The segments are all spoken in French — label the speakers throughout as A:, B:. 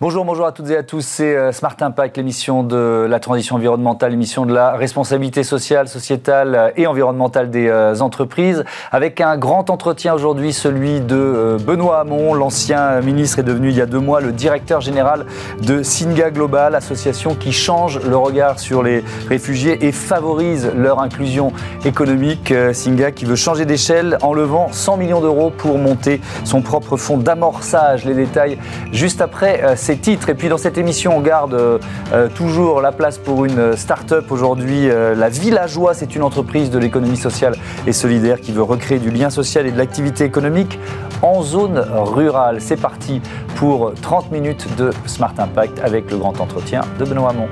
A: Bonjour, bonjour à toutes et à tous. C'est euh, Smart Impact, l'émission de la transition environnementale, l'émission de la responsabilité sociale, sociétale et environnementale des euh, entreprises, avec un grand entretien aujourd'hui, celui de euh, Benoît Hamon, l'ancien ministre est devenu il y a deux mois le directeur général de Singa Global, association qui change le regard sur les réfugiés et favorise leur inclusion économique. Singa qui veut changer d'échelle en levant 100 millions d'euros pour monter son propre fonds d'amorçage. Les détails juste après Et puis dans cette émission, on garde euh, euh, toujours la place pour une start-up. Aujourd'hui, euh, la Villageois, c'est une entreprise de l'économie sociale et solidaire qui veut recréer du lien social et de l'activité économique en zone rurale. C'est parti pour 30 minutes de Smart Impact avec le grand entretien de Benoît Hamon.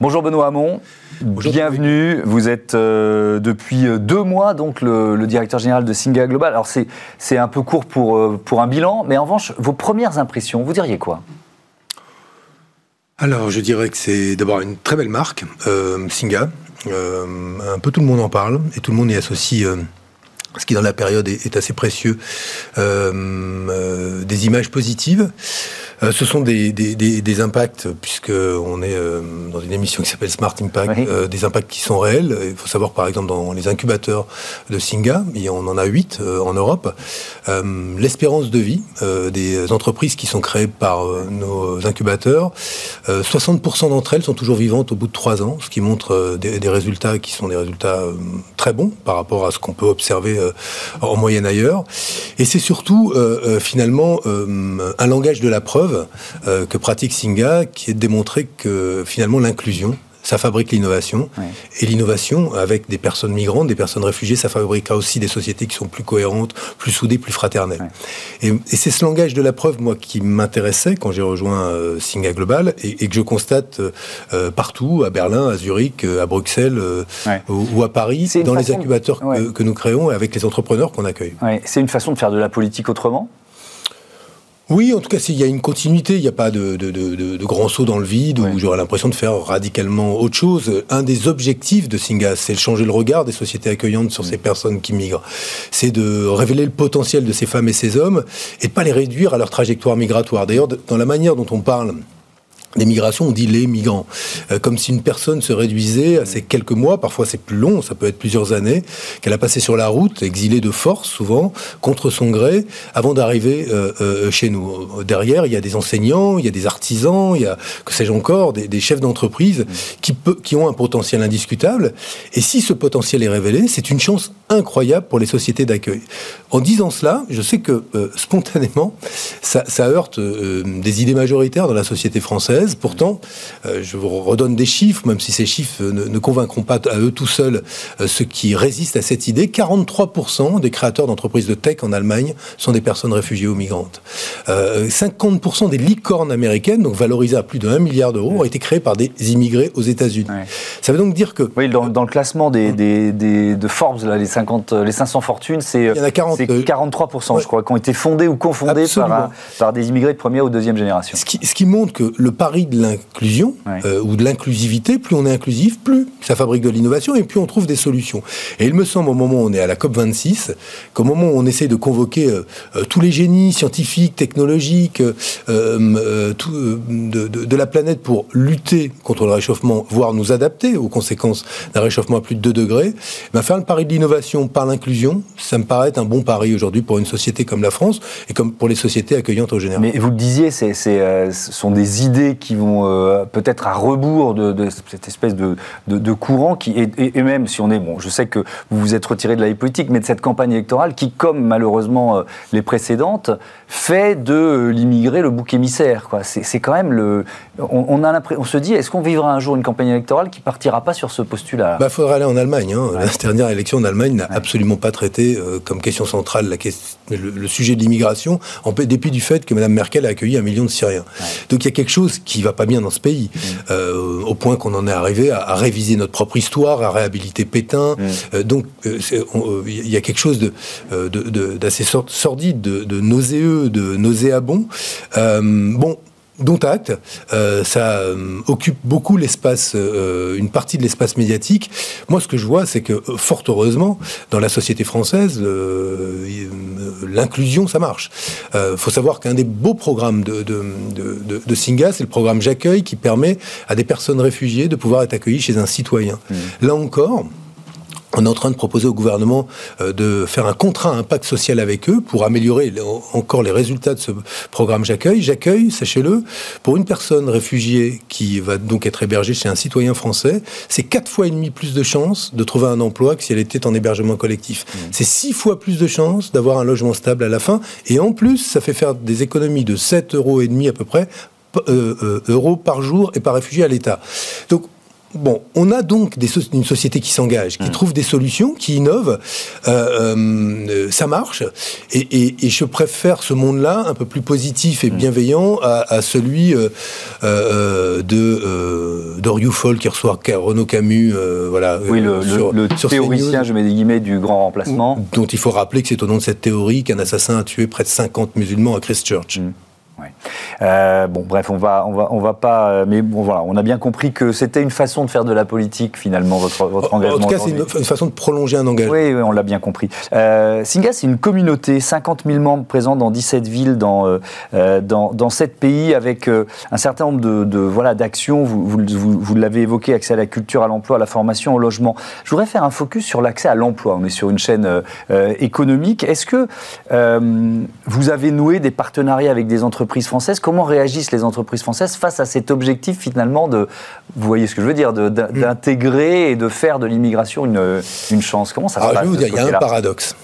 A: Bonjour Benoît Hamon. Bienvenue. Vous êtes euh, depuis euh, deux mois donc le, directeur général de Singa Global. Alors c'est un peu court pour, euh, pour un bilan, mais en revanche, vos premières impressions, vous diriez quoi?
B: Alors, je dirais que c'est d'abord une très belle marque, Singa. un peu tout le monde en parle et tout le monde y associe ce qui dans la période est, assez précieux, des images positives. Euh, ce sont des, des, des, des impacts, puisqu'on est euh, dans une émission qui s'appelle Smart Impact, euh, des impacts qui sont réels. Il faut savoir, par exemple, dans les incubateurs de Singa, et on en a huit en Europe, l'espérance de vie des entreprises qui sont créées par nos incubateurs, 60% d'entre elles sont toujours vivantes au bout de trois ans, ce qui montre des, des, résultats qui sont des résultats très bons par rapport à ce qu'on peut observer en moyenne ailleurs. Et c'est surtout, finalement, un langage de la preuve euh, que pratique Singa, qui est de démontrer que finalement l'inclusion, ça fabrique l'innovation. Et l'innovation, avec des personnes migrantes, des personnes réfugiées, ça fabriquera aussi des sociétés qui sont plus cohérentes, plus soudées, plus fraternelles. Et, c'est ce langage de la preuve, moi, qui m'intéressait quand j'ai rejoint euh, Singa Global et, que je constate euh, partout, à Berlin, à Zurich, à Bruxelles ou, à Paris, dans les incubateurs que, que, nous créons et avec les entrepreneurs qu'on accueille.
A: C'est une façon de faire de la politique autrement?
B: Oui, en tout cas, s'il y a une continuité, il n'y a pas de, de, de, de, grand saut dans le vide où j'aurais l'impression de faire radicalement autre chose. Un des objectifs de Singa, c'est de changer le regard des sociétés accueillantes sur ces personnes qui migrent. C'est de révéler le potentiel de ces femmes et ces hommes et de pas les réduire à leur trajectoire migratoire. D'ailleurs, dans la manière dont on parle des migrations, on dit les migrants. Euh, comme si une personne se réduisait à ces quelques mois, parfois c'est plus long, ça peut être plusieurs années, qu'elle a passé sur la route, exilée de force souvent, contre son gré, avant d'arriver euh, euh, chez nous. Derrière, il y a des enseignants, il y a des artisans, il y a, que sais-je encore, des, des chefs d'entreprise qui, qui ont un potentiel indiscutable. Et si ce potentiel est révélé, c'est une chance incroyable pour les sociétés d'accueil. En disant cela, je sais que spontanément, ça, ça heurte des idées majoritaires dans la société française Pourtant, euh, je vous redonne des chiffres, même si ces chiffres ne, convaincront pas à eux tout seuls euh, ceux qui résistent à cette idée. 43% des créateurs d'entreprises de tech en Allemagne sont des personnes réfugiées ou migrantes. 50% euh, des licornes américaines, donc valorisées à plus de 1 milliard d'euros, ont été créées par des immigrés aux États-Unis. Ça veut donc dire que...
A: Oui, dans, le classement des, de Forbes, là, les, 50, les 500 fortunes, c'est 43%, je crois, qui ont été fondés ou confondés par, par, des immigrés de première ou deuxième génération.
B: Ce qui, ce qui montre que le de l'inclusion euh, ou de l'inclusivité, plus on est inclusif, plus ça fabrique de l'innovation et plus on trouve des solutions. Et il me semble, au moment où on est à la COP 26, qu'au moment où on essaie de convoquer euh, euh, tous les génies scientifiques, technologiques tout, de, la planète pour lutter contre le réchauffement, voire nous adapter aux conséquences d'un réchauffement à plus de 2 degrés, ben faire le pari de l'innovation par l'inclusion, ça me paraît être un bon pari aujourd'hui pour une société comme la France et comme pour les sociétés accueillantes au général.
A: Mais vous le disiez, ce sont des idées qui vont euh, peut-être à rebours de, cette espèce de, de, courant qui et, même si on est bon, je sais que vous vous êtes retiré de la vie politique, mais de cette campagne électorale qui, comme malheureusement euh, les précédentes, fait de euh, l'immigré le bouc émissaire. Quoi. C'est, quand même le. On, a on se dit, est-ce qu'on vivra un jour une campagne électorale qui partira pas sur ce postulat
B: Il bah, faudra aller en Allemagne. Hein. La dernière élection en Allemagne n'a absolument pas traité comme question centrale la question, le, sujet de l'immigration, en dépit du fait que Mme Merkel a accueilli un million de Syriens. Donc il y a quelque chose qui va pas bien dans ce pays, mm. euh, au point qu'on en est arrivé à, réviser notre propre histoire, à réhabiliter Pétain. Mm. Euh, donc euh, il y a quelque chose d'assez de, sordide, de, nauséeux, de nauséabond. bon, dont acte. Euh, ça euh, occupe beaucoup l'espace, euh, une partie de l'espace médiatique. Moi, ce que je vois, c'est que, fort heureusement, dans la société française, l'inclusion, ça marche. Il faut savoir qu'un des beaux programmes de, de, de, de Singa, c'est le programme J'accueille, qui permet à des personnes réfugiées de pouvoir être accueillies chez un citoyen. Mmh. Là encore, on est en train de proposer au gouvernement euh, de faire un contrat impact social avec eux pour améliorer encore les résultats de ce programme J'accueille. J'accueille, sachez-le, pour une personne réfugiée qui va donc être hébergée chez un citoyen français, c'est quatre fois et demi plus de chances de trouver un emploi que si elle était en hébergement collectif. Mmh. C'est six fois plus de chances d'avoir un logement stable à la fin. Et en plus, ça fait faire des économies de 7 euros et demi à peu près euh, euh, euros par jour et par réfugié à l'État. Donc Bon, on a donc des une société qui s'engage, qui mmh. trouve des solutions, qui innove. Euh, euh, ça marche. Et, je préfère ce monde-là un peu plus positif et mmh. bienveillant à, celui euh, euh de d'Oriou qui reçoit Renaud Camus. voilà,
A: oui, le, le, théoricien, je mets des guillemets, du grand remplacement.
B: Dont il faut rappeler que c'est au nom de cette théorie qu'un assassin a tué près de 50 musulmans à Christchurch. Mmh.
A: Euh, bon, bref, on va, on va, on va pas. Euh, mais bon, voilà, on a bien compris que c'était une façon de faire de la politique finalement votre, votre engagement.
B: En tout cas, c'est une, façon de prolonger un engagement.
A: Oui, on l'a bien compris. Euh, Singa, c'est une communauté, 50 000 membres présents dans 17 villes dans euh, dans, dans 7 pays, avec un certain nombre de, de voilà d'actions. Vous, vous, vous, l'avez évoqué, accès à la culture, à l'emploi, à la formation, au logement. Je voudrais faire un focus sur l'accès à l'emploi. On est sur une chaîne économique. Est-ce que vous avez noué des partenariats avec des entreprises françaises Comment réagissent les entreprises françaises face à cet objectif finalement de, vous voyez ce que je veux dire, mm. d'intégrer et de faire de l'immigration une, une, chance? Comment ça se passe
B: Je vais vous dire, il y a un paradoxe.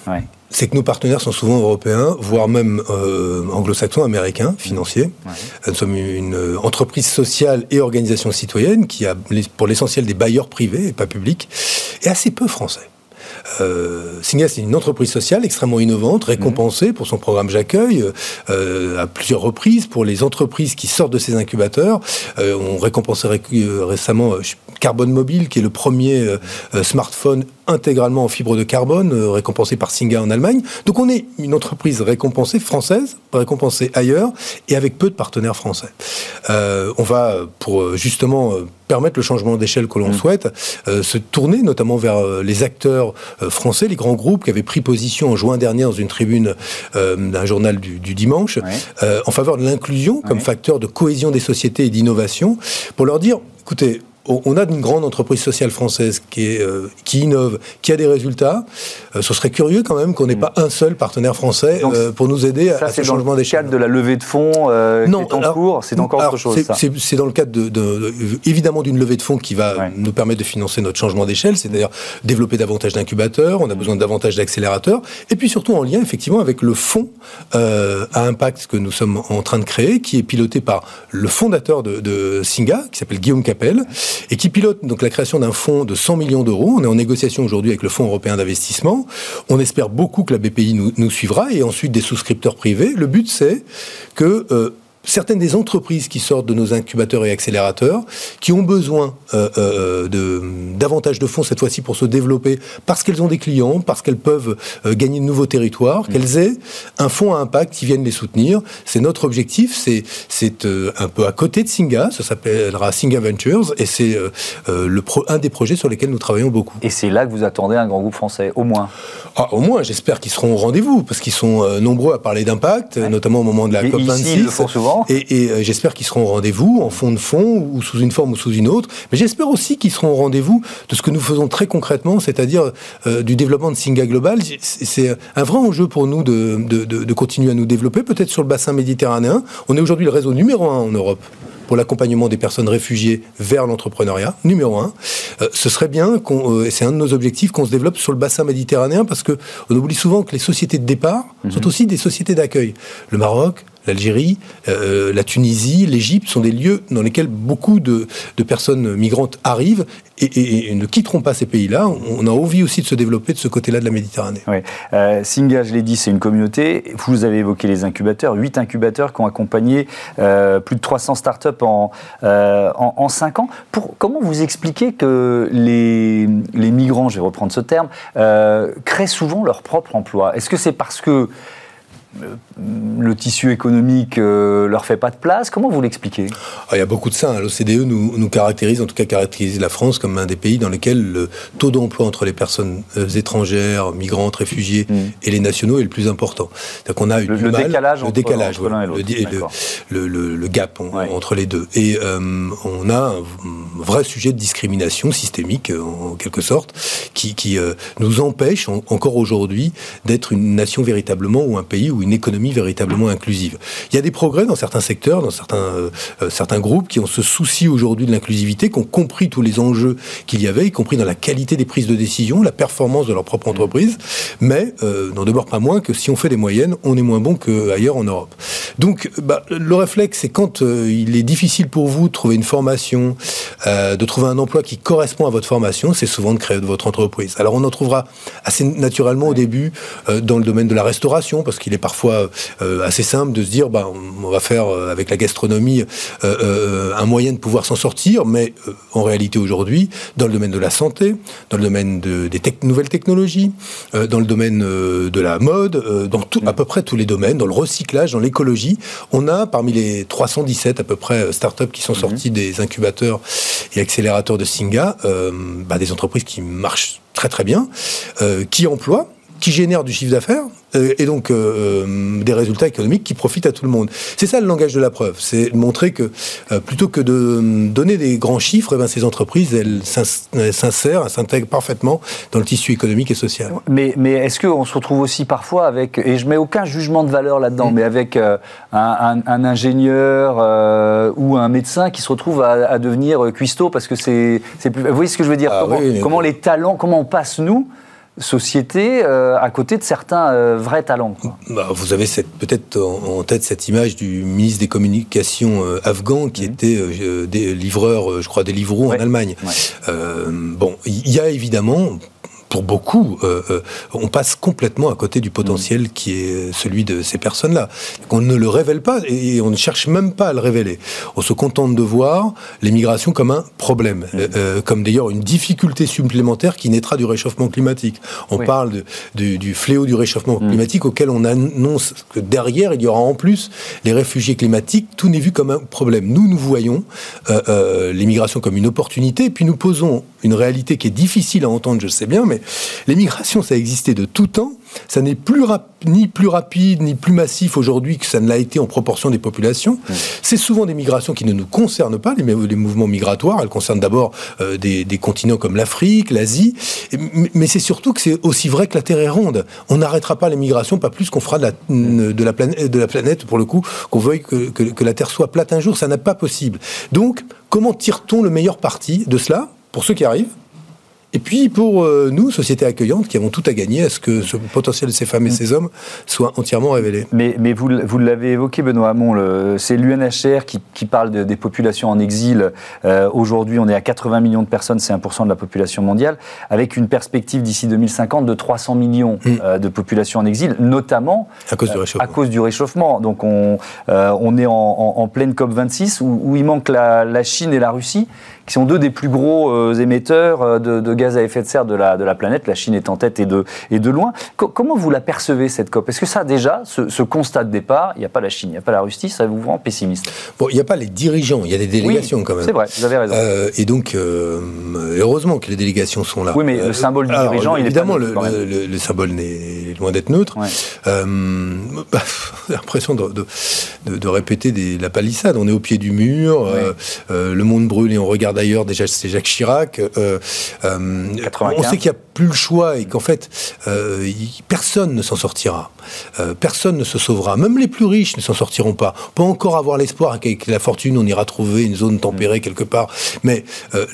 B: c'est que nos partenaires sont souvent européens, voire même euh, anglo-saxons, américains, financiers. Nous sommes une entreprise sociale et organisation citoyenne qui a pour l'essentiel des bailleurs privés et pas publics, et assez peu français. Euh, Singa, c'est une entreprise sociale extrêmement innovante, récompensée pour son programme J'accueille euh, à plusieurs reprises pour les entreprises qui sortent de ces incubateurs. Euh, on récompensait récemment Carbone Mobile, qui est le premier smartphone intégralement en fibre de carbone, récompensé par Singa en Allemagne. Donc on est une entreprise récompensée française, récompensée ailleurs, et avec peu de partenaires français. on va, pour justement permettre le changement d'échelle que l'on mm. souhaite, euh, se tourner notamment vers euh, les acteurs euh, français, les grands groupes qui avaient pris position en juin dernier dans une tribune d'un journal du, dimanche en faveur de l'inclusion comme facteur de cohésion des sociétés et d'innovation, pour leur dire, écoutez, on a une grande entreprise sociale française qui, est, euh, qui innove, qui a des résultats. Euh, ce serait curieux quand même qu'on n'ait pas un seul partenaire français euh, pour nous aider à, ce changement d'échelle.
A: C'est dans le cadre de la levée de fonds non, qui est en cours C'est encore autre chose
B: C'est dans le cadre de, évidemment d'une levée de fonds qui va nous permettre de financer notre changement d'échelle, c'est d'ailleurs développer davantage d'incubateurs, on a besoin de davantage d'accélérateurs, et puis surtout en lien effectivement avec le fonds à impact que nous sommes en train de créer, qui est piloté par le fondateur de, de Singa, qui s'appelle Guillaume Capel, et qui pilote donc la création d'un fonds de 100 millions d'euros. On est en négociation aujourd'hui avec le Fonds européen d'investissement. On espère beaucoup que la BPI nous, suivra et ensuite des souscripteurs privés. Le but, c'est que euh, certaines des entreprises qui sortent de nos incubateurs et accélérateurs, qui ont besoin euh, euh, de davantage de fonds cette fois-ci pour se développer, parce qu'elles ont des clients, parce qu'elles peuvent euh, gagner de nouveaux territoires, mmh. qu'elles aient un fonds à impact qui vienne les soutenir. C'est notre objectif. C'est c'est un peu à côté de Singa. Ça s'appellera Singa Ventures et c'est le un des projets sur lesquels nous travaillons beaucoup.
A: Et c'est là que vous attendez un grand groupe français, au moins?
B: Ah, au moins, j'espère qu'ils seront au rendez-vous parce qu'ils sont nombreux à parler d'impact, notamment au moment de la COP 26. Ici, ils le
A: font souvent.
B: Et, euh, j'espère qu'ils seront au rendez-vous, en fond de fond, ou sous une forme ou sous une autre. Mais j'espère aussi qu'ils seront au rendez-vous de ce que nous faisons très concrètement, c'est-à-dire euh, du développement de Singa Global. C'est un vrai enjeu pour nous de, de, de continuer à nous développer, peut-être sur le bassin méditerranéen. On est aujourd'hui le réseau numéro un en Europe pour l'accompagnement des personnes réfugiées vers l'entrepreneuriat, numéro un. Euh, ce serait bien, qu'on, et c'est un de nos objectifs, qu'on se développe sur le bassin méditerranéen, parce que on oublie souvent que les sociétés de départ mhm. sont aussi des sociétés d'accueil. Le Maroc, l'Algérie, euh, la Tunisie, l'Égypte sont des lieux dans lesquels beaucoup de, personnes migrantes arrivent et, ne quitteront pas ces pays-là. On a envie aussi de se développer de ce côté-là de la Méditerranée.
A: Oui. Euh, Singa, je l'ai dit, c'est une communauté. Vous avez évoqué les incubateurs, huit incubateurs qui ont accompagné euh, plus de 300 startups en, en, en 5 ans. Comment vous expliquez que les, les migrants, je vais reprendre ce terme, créent souvent leur propre emploi? Est-ce que c'est parce que le tissu économique euh, leur fait pas de place. Comment vous l'expliquez?
B: Ah, Il y a beaucoup de ça. Hein. L'OCDE nous, nous, caractérise, en tout cas caractérise la France comme un des pays dans lesquels le taux d'emploi entre les personnes euh, étrangères, migrantes, réfugiés mm. et les nationaux est le plus important.
A: Donc on a eu le, décalage,
B: le décalage, le, le, gap entre les deux. Et euh, on a un vrai sujet de discrimination systémique, en quelque sorte, qui, qui nous empêche encore aujourd'hui d'être une nation véritablement ou un pays ou une économie véritablement inclusive. Il y a des progrès dans certains secteurs, dans certains, euh, euh, certains groupes qui ont ce souci aujourd'hui de l'inclusivité, qui ont compris tous les enjeux qu'il y avait, y compris dans la qualité des prises de décision, la performance de leur propre entreprise, mais euh, n'en demeure pas moins que si on fait des moyennes, on est moins bon qu'ailleurs en Europe. Donc bah, le réflexe, c'est quand il est difficile pour vous de trouver une formation, de trouver un emploi qui correspond à votre formation, c'est souvent de créer de votre entreprise. Alors on en trouvera assez naturellement au début dans le domaine de la restauration, parce qu'il est parfois euh, assez simple de se dire, bah, on va faire euh, avec la gastronomie euh, un moyen de pouvoir s'en sortir, mais en réalité aujourd'hui, dans le domaine de la santé, dans le domaine des nouvelles technologies, dans le domaine de la mode, dans tout, à peu près tous les domaines, dans le recyclage, dans l'écologie, on a parmi les 317 à peu près startups qui sont mhm. sortis des incubateurs et accélérateurs de Singa, bah, des entreprises qui marchent très très bien, qui emploient qui génèrent du chiffre d'affaires euh, et donc euh, euh, des résultats économiques qui profitent à tout le monde. C'est ça le langage de la preuve, c'est montrer que plutôt que de donner des grands chiffres, eh ben, ces entreprises, elles s'insèrent, elles s'intègrent parfaitement dans le tissu économique et social.
A: Mais, mais est-ce qu'on se retrouve aussi parfois avec, et je mets aucun jugement de valeur là-dedans, mm. mais avec un, ingénieur ou un médecin qui se retrouve à, devenir cuistot parce que c'est plus... Vous voyez ce que je veux dire? Ah comment les talents, comment on passe nous société euh, à côté de certains euh, vrais talents.
B: Bah, vous avez peut-être en, tête cette image du ministre des Communications euh, afghan qui mhm. était des livreur, je crois, des livreaux en Allemagne. bon, il y a évidemment pour beaucoup, euh, euh, on passe complètement à côté du potentiel mm. qui est celui de ces personnes-là. On ne le révèle pas et on ne cherche même pas à le révéler. On se contente de voir l'immigration comme un problème, mm. euh, comme d'ailleurs une difficulté supplémentaire qui naîtra du réchauffement climatique. On parle de, du, fléau du réchauffement mm. climatique auquel on annonce que derrière, il y aura en plus les réfugiés climatiques. Tout n'est vu comme un problème. Nous, nous voyons l'immigration comme une opportunité et puis nous posons une réalité qui est difficile à entendre, je sais bien, mais l'émigration, ça a existé de tout temps. Ça n'est plus ni plus rapide ni plus massif aujourd'hui que ça ne l'a été en proportion des populations. C'est souvent des migrations qui ne nous concernent pas, les, les mouvements migratoires. Elles concernent d'abord euh, des, continents comme l'Afrique, l'Asie, mais c'est surtout que c'est aussi vrai que la Terre est ronde. On n'arrêtera pas les migrations, pas plus qu'on fera de la, de, la planète, de la planète, pour le coup, qu'on veuille que, que la Terre soit plate un jour. Ça n'est pas possible. Donc, comment tire-t-on le meilleur parti de cela? Pour ceux qui arrivent et puis pour euh, nous, société accueillante, qui avons tout à gagner à ce que ce potentiel de ces femmes et ces hommes soit entièrement révélé.
A: Mais, mais vous, vous l'avez évoqué, Benoît Hamon, c'est l'UNHCR qui, qui, parle des populations en exil. Euh, aujourd'hui, on est à 80 millions de personnes, c'est 1% de la population mondiale, avec une perspective d'ici 2050 de 300 millions mm. euh, de populations en exil, notamment
B: à cause du réchauffement.
A: À cause du réchauffement. Donc on, on est en, en, pleine COP26 où, où il manque la, la Chine et la Russie qui sont deux des plus gros euh, émetteurs euh, de, gaz à effet de serre de la, de la planète. La Chine est en tête et de, et de loin. comment vous la percevez, cette COP? Est-ce que ça, déjà, ce, constat de départ, il n'y a pas la Chine, il n'y a pas la Russie, ça vous rend pessimiste?
B: Bon, il n'y a pas les dirigeants, il y a des délégations quand même.
A: C'est vrai, vous avez raison.
B: Euh, et donc, heureusement que les délégations sont là.
A: Oui, mais le symbole du dirigeant, il
B: est Évidemment, le, le, symbole n'est loin d'être neutre. J'ai l'impression de, de, de, répéter des, la palissade. On est au pied du mur, le monde brûle et on regarde d'ailleurs, déjà c'est Jacques Chirac. Euh, euh, on sait qu'il n'y a plus le choix et qu'en fait, euh, personne ne s'en sortira. Personne ne se sauvera. Même les plus riches ne s'en sortiront pas. On peut encore avoir l'espoir qu'avec la fortune, on ira trouver une zone tempérée quelque part. Mais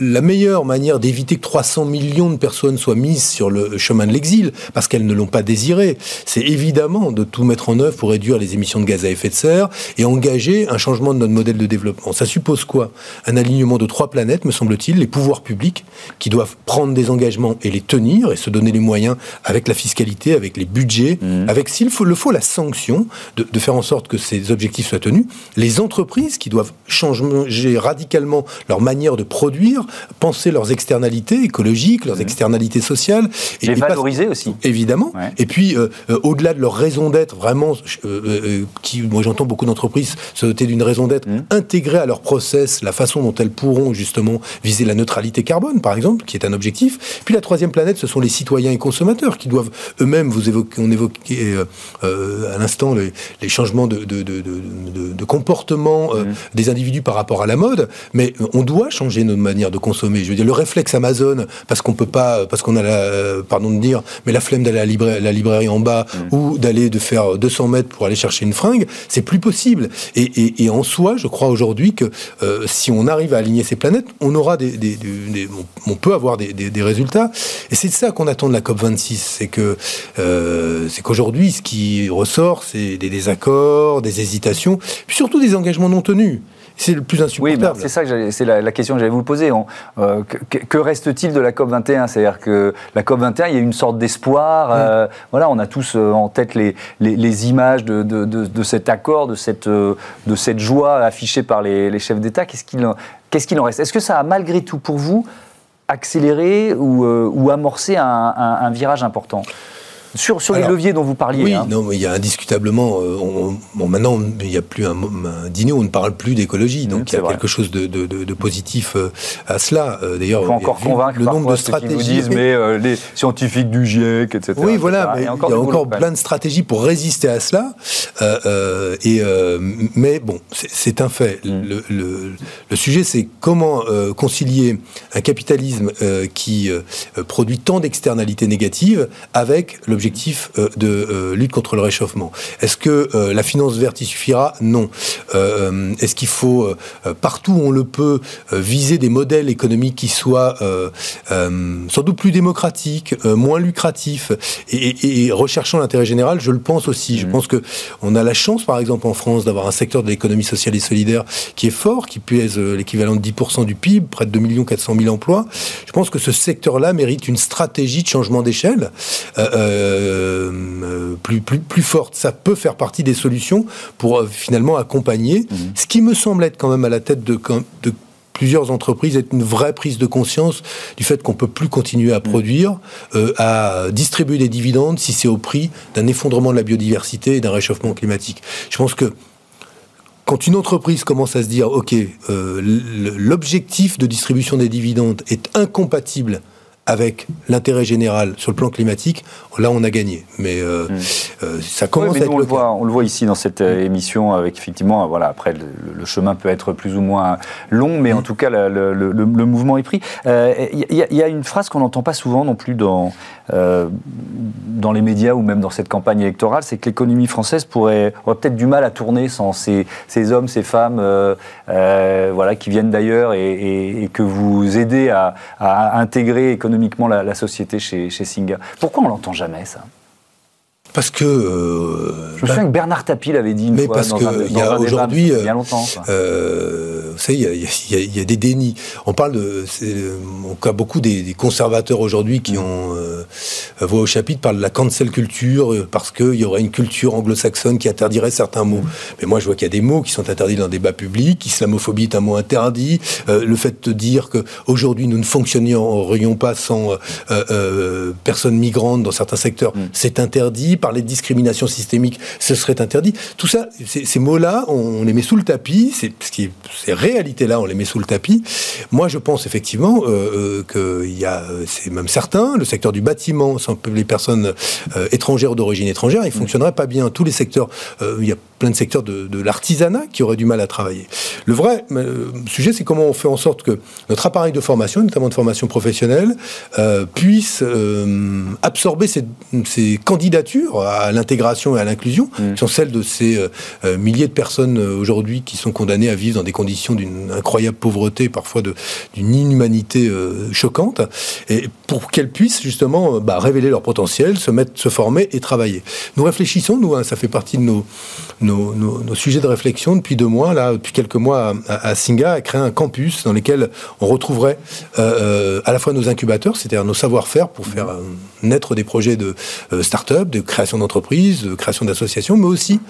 B: la meilleure manière d'éviter que 300 millions de personnes soient mises sur le chemin de l'exil, parce qu'elles ne l'ont pas désiré, c'est évidemment de tout mettre en œuvre pour réduire les émissions de gaz à effet de serre et engager un changement de notre modèle de développement. Ça suppose quoi? Un alignement de trois planètes me semble-t-il, les pouvoirs publics qui doivent prendre des engagements et les tenir et se donner les moyens avec la fiscalité, avec les budgets, mmh. avec si s'il faut, le faut la sanction de, de, faire en sorte que ces objectifs soient tenus, les entreprises qui doivent changer radicalement leur manière de produire, penser leurs externalités écologiques, leurs mmh. externalités sociales.
A: Et, les valoriser aussi.
B: Évidemment. Et puis, euh, euh, au-delà de leur raison d'être, vraiment, euh, qui, moi j'entends beaucoup d'entreprises se doter d'une raison d'être, mmh. intégrer à leur process la façon dont elles pourront justement viser la neutralité carbone, par exemple, qui est un objectif. Puis la troisième planète, ce sont les citoyens et consommateurs qui doivent eux-mêmes, vous évoquez, on évoquait à l'instant les, les, changements de, de, de, de comportement mmh. des individus par rapport à la mode, mais on doit changer notre manière de consommer. Je veux dire, le réflexe Amazon, parce qu'on peut pas, parce qu'on a la, pardon de dire, mais la flemme d'aller à la librairie, en bas mm. ou d'aller de faire 200 mètres pour aller chercher une fringue, c'est plus possible. Et, en soi, je crois aujourd'hui que euh, si on arrive à aligner ces planètes, on aura des, on peut avoir des, résultats. Et c'est de ça qu'on attend de la COP 26, c'est que euh, c'est qu'aujourd'hui, ce qui ressort, c'est des désaccords, des hésitations, puis surtout des engagements non tenus. C'est le plus insupportable.
A: Oui, c'est ça, c'est la, question que j'allais vous poser. Euh, que, reste-t-il de la COP 21 C'est-à-dire que la COP 21, il y a une sorte d'espoir. Mm. Euh, voilà, on a tous euh, en tête les, les, images de, de, de, cet accord, de cette, de cette joie affichée par les, chefs d'État. Qu'est-ce qu'il en reste? Est-ce que ça a malgré tout pour vous accéléré ou, ou amorcé un, un virage important? Sur, les leviers dont vous parliez.
B: Oui, hein. non, mais il y a indiscutablement. Euh, bon, maintenant, il n'y a plus un, dîner où on ne parle plus d'écologie. Donc, il y a quelque chose de, positif euh, à cela.
A: Euh, d'ailleurs, il faut encore convaincre le nombre de stratégies. Vous disent, mais les scientifiques du GIEC, etc.
B: Oui, voilà, mais il y a encore, plein de stratégies pour résister à cela. et, mais bon, c'est un fait. Mm. Le, le, sujet, c'est comment concilier un capitalisme qui produit tant d'externalités négatives avec l'objectif objectif euh, de euh, lutte contre le réchauffement. Est-ce que euh, la finance verte y suffira? Non. Est-ce qu'il faut, partout où on le peut, viser des modèles économiques qui soient sans doute plus démocratiques, moins lucratifs et, recherchant l'intérêt général? Je le pense aussi. Je mmh. pense que on a la chance, par exemple, en France, d'avoir un secteur de l'économie sociale et solidaire qui est fort, qui pèse l'équivalent de 10% du PIB, près de 2 400 000 emplois. Je pense que ce secteur-là mérite une stratégie de changement d'échelle. Euh, euh, plus, plus, plus forte. Ça peut faire partie des solutions pour euh, finalement accompagner. Mhm. Ce qui me semble être quand même à la tête de, de plusieurs entreprises est une vraie prise de conscience du fait qu'on peut plus continuer à mhm. produire, à distribuer des dividendes si c'est au prix d'un effondrement de la biodiversité et d'un réchauffement climatique. Je pense que quand une entreprise commence à se dire, OK, l'objectif de distribution des dividendes est incompatible avec l'intérêt général sur le plan climatique, là on a gagné. Mais euh, hmm. euh, ça commence à être
A: on
B: le,
A: voit, On le voit ici dans cette euh, émission avec effectivement, voilà, après le, chemin peut être plus ou moins long, mais en hmm. tout cas le, mouvement est pris. Il y, a une phrase qu'on n'entend pas souvent non plus dans, dans les médias ou même dans cette campagne électorale, c'est que l'économie française pourrait aurait peut-être du mal à tourner sans ces, hommes, ces femmes, voilà, qui viennent d'ailleurs et, que vous aidez à, intégrer économiquement économiquement la, société chez, chez Singa. Pourquoi on l'entend jamais ça?
B: Parce que. Euh,
A: je me souviens que Bernard Tapie l'avait dit une
B: mais
A: fois.
B: parce y a aujourd'hui. il y a longtemps. Euh, vous savez, il y, a, des dénis. On parle de. On a beaucoup des, conservateurs aujourd'hui qui ont. Euh, voix au chapitre parlent de la cancel culture euh, parce qu'il y aurait une culture anglo-saxonne qui interdirait certains mots. Mais moi, je vois qu'il y a des mots qui sont interdits dans le débat public. Islamophobie est un mot interdit. Euh, le fait de dire qu'aujourd'hui, nous ne fonctionnerions pas sans personnes migrantes dans certains secteurs, mm. c'est interdit parler de discrimination systémique, ce serait interdit. Tout ça, ces mots-là, on, les met sous le tapis. Ces réalités-là, on les met sous le tapis. Moi, je pense effectivement euh, euh qu'il y a, euh, c'est même certain, le secteur du bâtiment, sans les personnes euh, étrangères ou d'origine étrangère, il mm. fonctionnerait pas bien. Tous les secteurs, il y a plein de secteurs de, de l'artisanat qui auraient du mal à travailler. Le vrai sujet, c'est comment on fait en sorte que notre appareil de formation, notamment de formation professionnelle, puisse absorber ces, ces candidatures à l'intégration et à l'inclusion, mm. qui sont celles de ces euh, euh, milliers de personnes euh, aujourd'hui qui sont condamnées à vivre dans des conditions d'une incroyable pauvreté, parfois d'une inhumanité choquante, et pour qu'elles puissent justement bah, révéler leur potentiel, se mettre, se former et travailler. Nous réfléchissons, nous, hein, ça fait partie de nos, nos, sujets de réflexion depuis deux mois, là, depuis quelques mois à, Singa, à créer un campus dans lequel on retrouverait à la fois nos incubateurs, c'est-à-dire nos savoir-faire pour faire naître des projets de start-up, de création d'entreprises, de création d'associations, mais aussi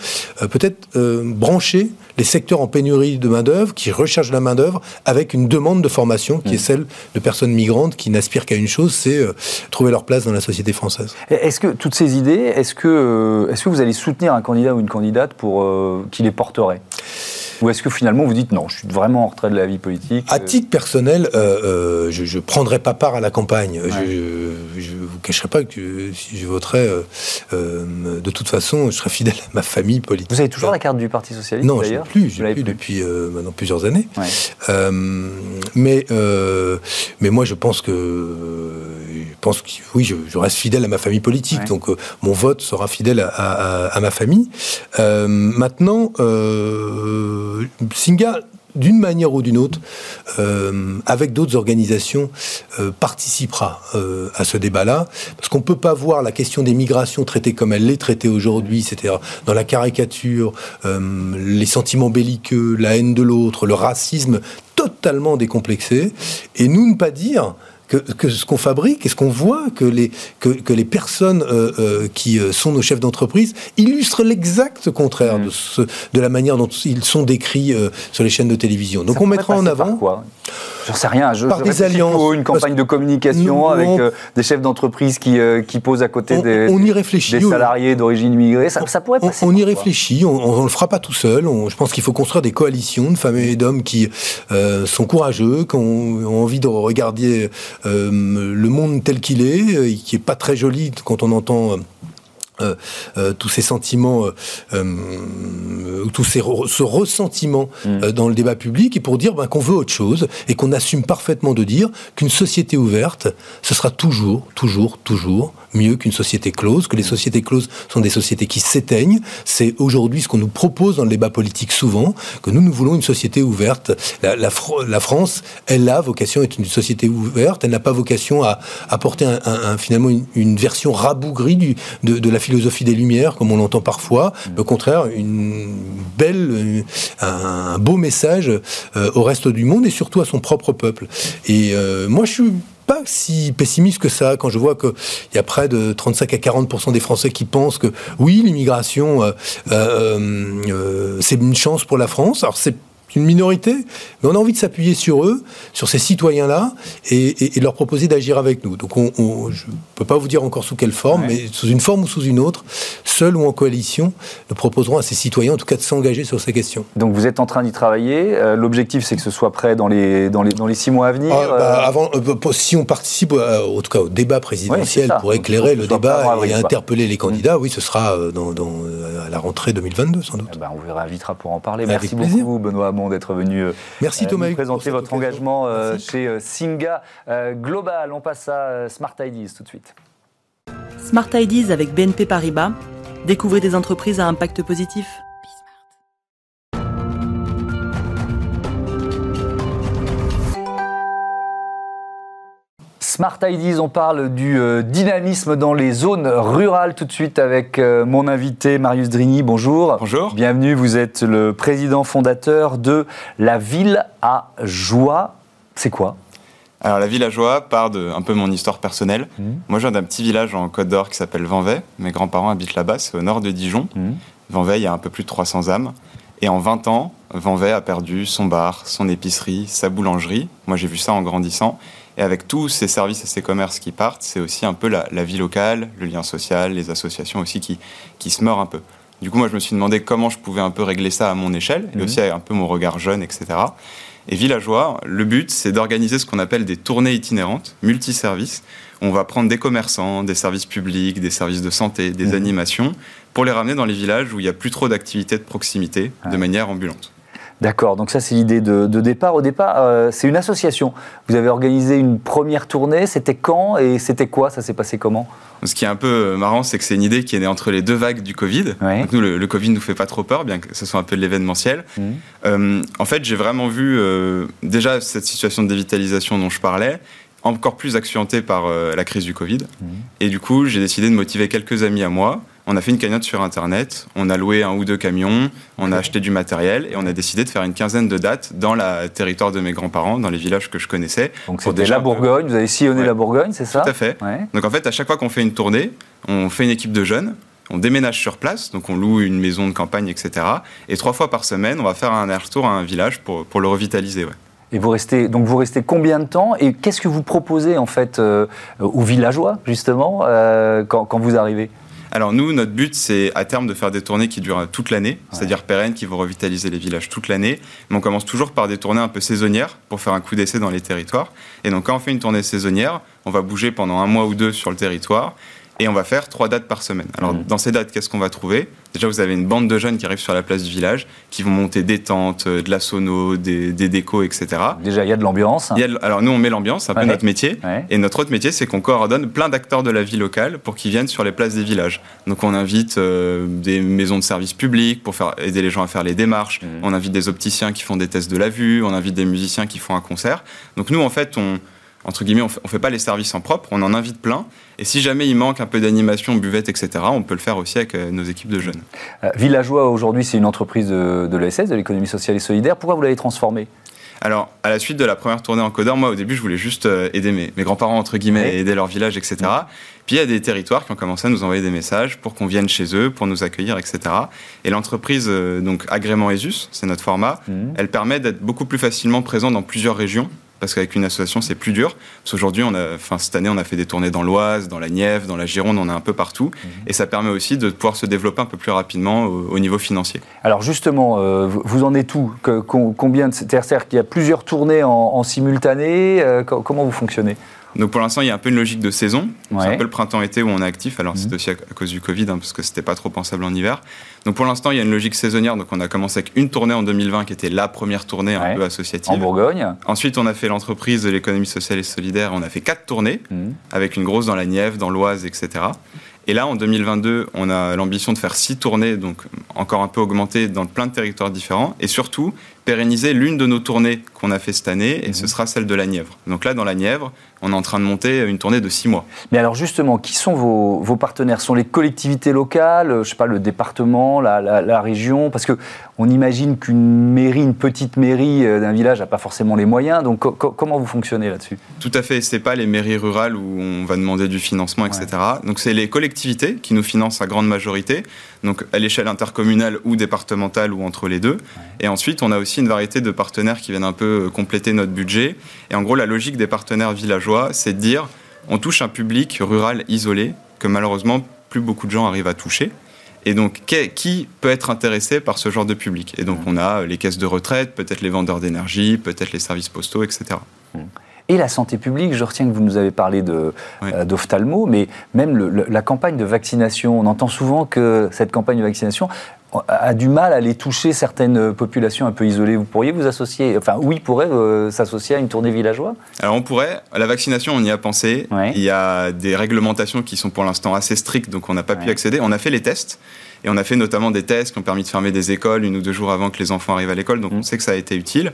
B: peut-être brancher les secteurs en pénurie de main-d'œuvre, qui recherchent la main-d'œuvre, avec une demande de formation qui est mm. celle de personnes migrantes qui n'aspirent qu'à une chose, c'est euh, trouver leur place dans la société française.
A: Est-ce que toutes ces idées, est-ce que, euh, est que vous allez soutenir un candidat ou une candidate pour euh, qui les porterait ou est-ce que finalement vous dites non, je suis vraiment en retrait de la vie politique
B: À titre personnel, je ne prendrai pas part à la campagne. Je ne vous cacherai pas que si je voterais, de toute façon, je serai fidèle à ma famille politique.
A: Vous avez toujours la carte du Parti Socialiste
B: Non, je plus, je plus, depuis maintenant plusieurs années. mais, mais moi, je pense que, je pense que oui, je, reste fidèle à ma famille politique. Donc, mon vote sera fidèle à, à ma famille. maintenant, Singa, d'une manière ou d'une autre, euh, avec d'autres organisations, euh, participera euh, à ce débat-là, parce qu'on ne peut pas voir la question des migrations traitée comme elle l'est traitée aujourd'hui, c'est-à-dire dans la caricature, les sentiments belliqueux, la haine de l'autre, le racisme totalement décomplexé, et nous ne pas dire que, ce qu'on fabrique et ce qu'on voit, que les, que, les personnes euh, euh, qui euh, sont nos chefs d'entreprise illustrent l'exact contraire de, ce, de la manière dont ils sont décrits sur les chaînes de télévision. Donc on mettra en avant.
A: quoi? J'en sais rien. Je,
B: par des alliances.
A: Une campagne de communication avec des chefs d'entreprise qui, qui posent à côté des,
B: on y réfléchit,
A: des salariés d'origine immigrée. Ça, ça, pourrait passer.
B: On, y réfléchit. On ne le fera pas tout seul. je pense qu'il faut construire des coalitions de femmes et d'hommes qui sont courageux, qui ont envie de regarder euh, le monde tel qu'il est, euh, qui est pas très joli quand on entend euh, tous ces sentiments, tous ces ce ressentiment mm. dans le débat public, et pour dire ben, qu'on veut autre chose et qu'on assume parfaitement de dire qu'une société ouverte, ce sera toujours, toujours, toujours mieux qu'une société close, que les sociétés closes sont des sociétés qui s'éteignent. C'est aujourd'hui ce qu'on nous propose dans le débat politique souvent, que nous, nous voulons une société ouverte. La, la, la France, elle a vocation à être une société ouverte, elle n'a pas vocation à apporter un, un, finalement une, version rabougrie du, de, de, la philosophie des Lumières, comme on l'entend parfois. Mm. Au contraire, une belle, un, beau message euh, au reste du monde et surtout à son propre peuple. Et euh, moi, je suis pas si pessimiste que ça quand je vois qu'il y a près de 35 à 40% des Français qui pensent que oui, l'immigration, euh, euh, euh, c'est une chance pour la France. Alors c'est une minorité, mais on a envie de s'appuyer sur eux, sur ces citoyens-là, et, leur proposer d'agir avec nous. Donc on, je ne peux pas vous dire encore sous quelle forme, mais sous une forme ou sous une autre, seul ou en coalition, nous proposerons à ces citoyens, en tout cas, de s'engager sur ces questions.
A: Donc vous êtes en train d'y travailler. Euh, l'objectif, c'est que ce soit prêt dans les, dans les, dans les six mois à venir ah,
B: bah, euh avant, euh, Si on participe, en tout cas, au débat présidentiel pour éclairer le débat et interpeller les candidats, oui, ce sera dans, à la rentrée 2022, sans doute.
A: Eh ben, on vous réinvitera pour en parler. Merci beaucoup, Benoît Hamon, d'être venu
B: Merci, Thomas,
A: nous présenter votre engagement chez Singa Global. On passe à Smart Ideas tout de suite.
C: Smart Ideas avec BNP Paribas Découvrez des entreprises à impact positif.
A: Smart Ideas, on parle du euh, dynamisme dans les zones rurales tout de suite avec euh, mon invité Marius Drigny. Bonjour.
D: Bonjour.
A: Bienvenue, vous êtes le président fondateur de La Ville à Joie. C'est quoi?
D: Alors la villageois part de un peu mon histoire personnelle. Mmh. Moi je viens d'un petit village en Côte d'Or qui s'appelle Vanvay. Mes grands-parents habitent là-bas, c'est au nord de Dijon. Mmh. Vanvay, il y a un peu plus de 300 âmes. Et en 20 ans, Vanvay a perdu son bar, son épicerie, sa boulangerie. Moi j'ai vu ça en grandissant. Et avec tous ces services et ces commerces qui partent, c'est aussi un peu la, vie locale, le lien social, les associations aussi qui, qui se meurent un peu. Du coup, moi, je me suis demandé comment je pouvais un peu régler ça à mon échelle, et mmh. aussi avec un peu mon regard jeune, etc. Et Villageois, le but, c'est d'organiser ce qu'on appelle des tournées itinérantes, multiservices. On va prendre des commerçants, des services publics, des services de santé, des mmh. animations, pour les ramener dans les villages où il n'y a plus trop d'activités de proximité, de manière ambulante.
A: D'accord, donc ça c'est l'idée de, départ. Au départ, euh, c'est une association. Vous avez organisé une première tournée, c'était quand et c'était quoi? Ça s'est passé comment?
D: Ce qui est un peu marrant, c'est que c'est une idée qui est née entre les deux vagues du Covid. Donc nous, le, Covid ne nous fait pas trop peur, bien que ce soit un peu de l'événementiel. Mmh. Euh, en fait, j'ai vraiment vu euh, déjà cette situation de dévitalisation dont je parlais, encore plus accidentée par la crise du Covid. Mmh. Et du coup, j'ai décidé de motiver quelques amis à moi on a fait une cagnotte sur Internet, on a loué un ou deux camions, on a acheté du matériel et on a décidé de faire une quinzaine de dates dans le territoire de mes grands-parents, dans les villages que je connaissais.
A: Donc c'était la Bourgogne, vous avez sillonné la Bourgogne, c'est ça
D: Tout à fait. Donc en fait, à chaque fois qu'on fait une tournée, on fait une équipe de jeunes, on déménage sur place, donc on loue une maison de campagne, etc. Et trois fois par semaine, on va faire un retour à un village pour, pour le revitaliser. Ouais.
A: Et vous restez donc vous restez combien de temps et qu'est-ce que vous proposez en fait euh, aux villageois justement euh, quand, quand, vous arrivez?
D: Alors nous, notre but, c'est à terme de faire des tournées qui durent toute l'année, c'est-à-dire pérennes, qui vont revitaliser les villages toute l'année. Mais on commence toujours par des tournées un peu saisonnières pour faire un coup d'essai dans les territoires. Et donc quand on fait une tournée saisonnière, on va bouger pendant un mois ou deux sur le territoire et on va faire trois dates par semaine. Alors, mmh. dans ces dates, qu'est-ce qu'on va trouver? Déjà, vous avez une bande de jeunes qui arrivent sur la place du village, qui vont monter des tentes, euh, de la sono, des, décos, etc.
A: Déjà, il y a de l'ambiance.
D: Alors, nous, on met l'ambiance, c'est un peu notre métier. Et notre autre métier, c'est qu'on coordonne plein d'acteurs de la vie locale pour qu'ils viennent sur les places des villages. Donc, on invite euh, des maisons de services publics pour faire, aider les gens à faire les démarches. Mmh. On invite des opticiens qui font des tests de la vue. On invite des musiciens qui font un concert. Donc, nous, en fait, on entre guillemets, on ne fait pas les services en propre, on en invite plein. Et si jamais il manque un peu d'animation, buvette, etc., on peut le faire aussi avec euh, nos équipes de jeunes.
A: Euh, Villageois, aujourd'hui, c'est une entreprise de, de l'ESS, de l'économie sociale et solidaire. Pourquoi vous l'avez transformée?
D: Alors, à la suite de la première tournée en Codeur, moi, au début, je voulais juste euh, aider mes, grands-parents, entre guillemets, aider leur village, etc. Puis, il y a des territoires qui ont commencé à nous envoyer des messages pour qu'on vienne chez eux, pour nous accueillir, etc. Et l'entreprise, donc, Agrément ESUS, c'est notre format, mmh. elle permet d'être beaucoup plus facilement présent dans plusieurs régions parce qu'avec une association, c'est plus dur. Parce qu'aujourd'hui, on a, enfin, cette année, on a fait des tournées dans l'Oise, dans la Nièvre, dans la Gironde, on est un peu partout. Mhm. Et ça permet aussi de pouvoir se développer un peu plus rapidement au, niveau financier.
A: Alors justement, euh, vous en êtes où? Que, Combien de... C'est-à-dire qu'il y a plusieurs tournées en, simultané euh, Comment vous fonctionnez?
D: Donc pour l'instant, il y a un peu une logique de saison. C'est un peu le printemps-été où on est actif. Alors c'est mhm. aussi à, cause du Covid, hein, parce que c'était pas trop pensable en hiver. Donc pour l'instant, il y a une logique saisonnière. Donc on a commencé avec une tournée en 2020 qui était la première tournée un peu associative.
A: En Bourgogne.
D: Ensuite, on a fait l'entreprise de l'économie sociale et solidaire. On a fait quatre tournées, mhm. avec une grosse dans la Nièvre, dans l'Oise, etc. Et là, en 2022, on a l'ambition de faire six tournées, donc encore un peu augmentées dans plein de territoires différents. Et surtout, pérenniser l'une de nos tournées qu'on a fait cette année, et ce mhm. sera celle de la Nièvre. Donc là, dans la Nièvre, on est en train de monter une tournée de six mois.
A: Mais alors justement, qui sont vos, vos partenaires? Sont les collectivités locales, je sais pas, le département, la, la, région? Parce que on imagine qu'une mairie, une petite mairie euh, d'un village n'a pas forcément les moyens. Donc comment vous fonctionnez là-dessus?
D: Tout à fait. C'est pas les mairies rurales où on va demander du financement, etc. Donc c'est les collectivités qui nous financent à grande majorité. Donc à l'échelle intercommunale ou départementale ou entre les deux. Et ensuite, on a aussi une variété de partenaires qui viennent un peu euh, compléter notre budget. Et en gros, la logique des partenaires villageois, c'est de dire on touche un public rural isolé que malheureusement plus beaucoup de gens arrivent à toucher. Et donc, qui peut être intéressé par ce genre de public? Et donc, on a les caisses de retraite, peut-être les vendeurs d'énergie, peut-être les services postaux, etc.
A: Et la santé publique, je retiens que vous nous avez parlé euh, d'ophtalmo, mais même la campagne de vaccination, on entend souvent que cette campagne de vaccination, a du mal à aller toucher certaines populations un peu isolées. Vous pourriez vous associer, enfin oui, pourrait euh, s'associer à une tournée villageoise?
D: Alors on pourrait. À la vaccination, on y a pensé. Il y a des réglementations qui sont pour l'instant assez strictes, donc on n'a pas pu accéder. On a fait les tests. Et on a fait notamment des tests qui ont permis de fermer des écoles une ou deux jours avant que les enfants arrivent à l'école. Donc on mm. sait que ça a été utile.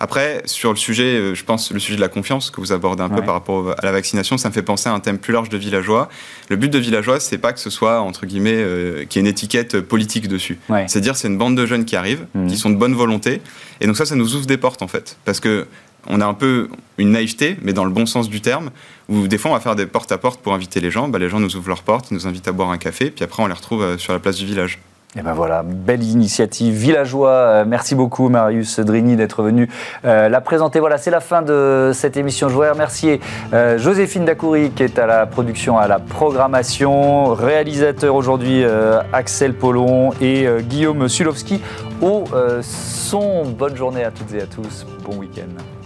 D: Après, sur le sujet, euh, je pense, le sujet de la confiance que vous abordez un peu par rapport à la vaccination, ça me fait penser à un thème plus large de villageois. Le but de villageois, c'est pas que ce soit, entre guillemets, euh, qu'il y ait une étiquette politique dessus. C'est dire, c'est une bande de jeunes qui arrivent, mm. qui sont de bonne volonté. Et donc ça, ça nous ouvre des portes, en fait. Parce que on a un peu une naïveté, mais dans le bon sens du terme, où des fois on va faire des porte-à-porte pour inviter les gens. Bah, les gens nous ouvrent leurs portes, ils nous invitent à boire un café, puis après on les retrouve euh, sur la place du village.
A: Et ben voilà, belle initiative villageois. Euh, merci beaucoup Marius Drigny d'être venu euh, la présenter. Voilà, c'est la fin de cette émission. Je voudrais remercier Joséphine Dacoury qui est à la production, à la programmation, réalisateur aujourd'hui Axel Pollon et Guillaume Sulowski au son. Bonne journée à toutes et à tous. Bon week-end.